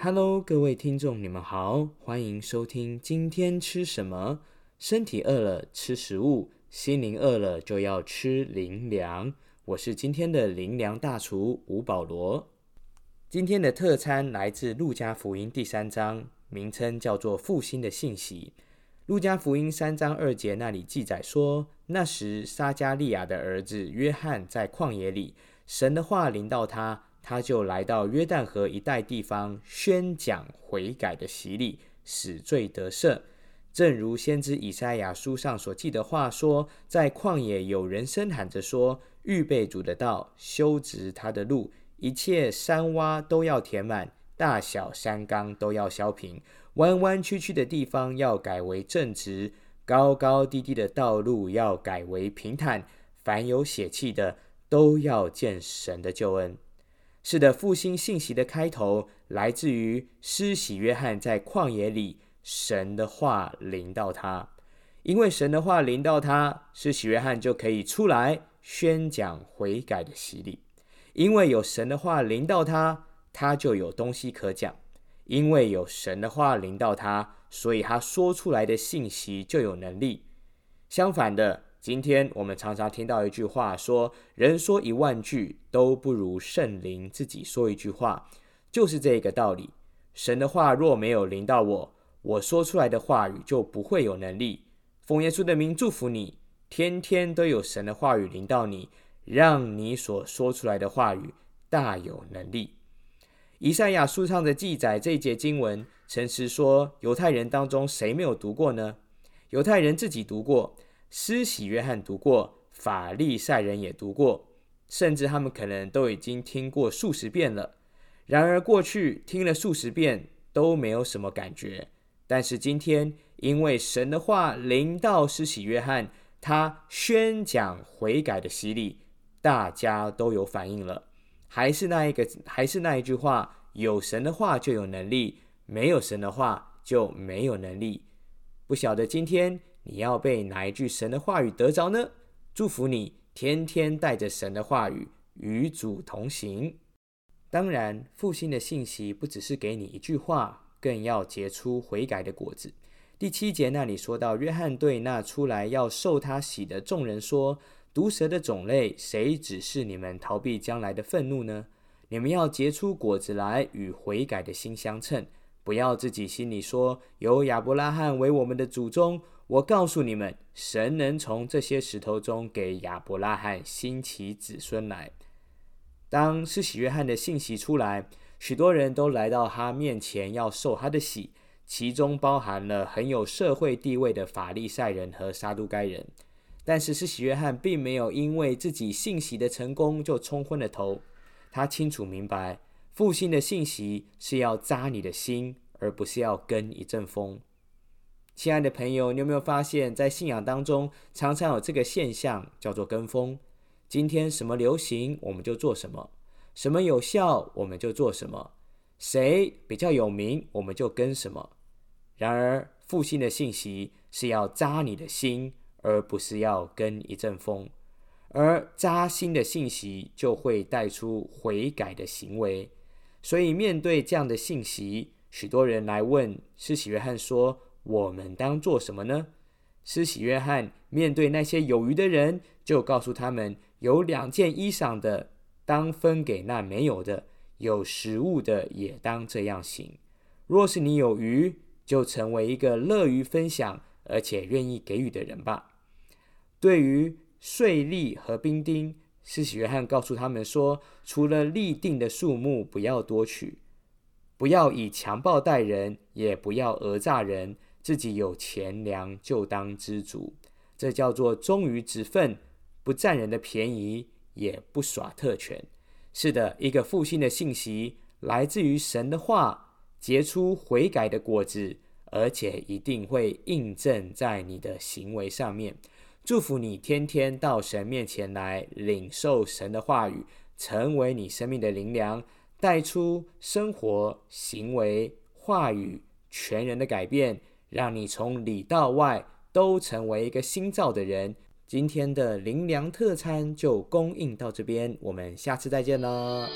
Hello，各位听众，你们好，欢迎收听今天吃什么？身体饿了吃食物，心灵饿了就要吃灵粮。我是今天的灵粮大厨吴保罗。今天的特餐来自路加福音第三章，名称叫做复兴的信息。路加福音三章二节那里记载说，那时撒加利亚的儿子约翰在旷野里，神的话临到他。他就来到约旦河一带地方，宣讲悔改的洗礼，使罪得赦。正如先知以赛亚书上所记的话说：“在旷野有人声喊着说：预备主的道，修直他的路。一切山洼都要填满，大小山冈都要削平，弯弯曲曲的地方要改为正直，高高低低的道路要改为平坦。凡有血气的，都要见神的救恩。”是的，复兴信息的开头来自于施洗约翰在旷野里，神的话临到他，因为神的话临到他，施洗约翰就可以出来宣讲悔改的洗礼。因为有神的话临到他，他就有东西可讲；因为有神的话临到他，所以他说出来的信息就有能力。相反的。今天我们常常听到一句话，说人说一万句都不如圣灵自己说一句话，就是这个道理。神的话若没有临到我，我说出来的话语就不会有能力。奉耶稣的名祝福你，天天都有神的话语临到你，让你所说出来的话语大有能力。以赛亚书上的记载这一节经文，诚实说，犹太人当中谁没有读过呢？犹太人自己读过。施洗约翰读过，法利赛人也读过，甚至他们可能都已经听过数十遍了。然而过去听了数十遍都没有什么感觉，但是今天因为神的话临到施洗约翰，他宣讲悔改的洗礼，大家都有反应了。还是那一个，还是那一句话：有神的话就有能力，没有神的话就没有能力。不晓得今天。你要被哪一句神的话语得着呢？祝福你天天带着神的话语与主同行。当然，复兴的信息不只是给你一句话，更要结出悔改的果子。第七节那里说到，约翰对那出来要受他洗的众人说：“毒蛇的种类，谁指示你们逃避将来的愤怒呢？你们要结出果子来，与悔改的心相称。不要自己心里说，有亚伯拉罕为我们的祖宗。”我告诉你们，神能从这些石头中给亚伯拉罕兴起子孙来。当施洗约翰的信息出来，许多人都来到他面前要受他的洗，其中包含了很有社会地位的法利赛人和撒都该人。但是施洗约翰并没有因为自己信息的成功就冲昏了头，他清楚明白，复兴的信息是要扎你的心，而不是要跟一阵风。亲爱的朋友，你有没有发现，在信仰当中，常常有这个现象，叫做跟风。今天什么流行，我们就做什么；什么有效，我们就做什么；谁比较有名，我们就跟什么。然而，复兴的信息是要扎你的心，而不是要跟一阵风。而扎心的信息，就会带出悔改的行为。所以，面对这样的信息，许多人来问施洗约翰说。我们当做什么呢？施洗约翰面对那些有余的人，就告诉他们：有两件衣裳的，当分给那没有的；有食物的，也当这样行。若是你有余，就成为一个乐于分享而且愿意给予的人吧。对于税吏和兵丁，施洗约翰告诉他们说：除了立定的数目，不要多取；不要以强暴待人，也不要讹诈人。自己有钱粮就当知足，这叫做忠于职分，不占人的便宜，也不耍特权。是的，一个复兴的信息来自于神的话，结出悔改的果子，而且一定会印证在你的行为上面。祝福你天天到神面前来领受神的话语，成为你生命的灵粮，带出生活、行为、话语全人的改变。让你从里到外都成为一个新造的人。今天的灵粮特餐就供应到这边，我们下次再见了。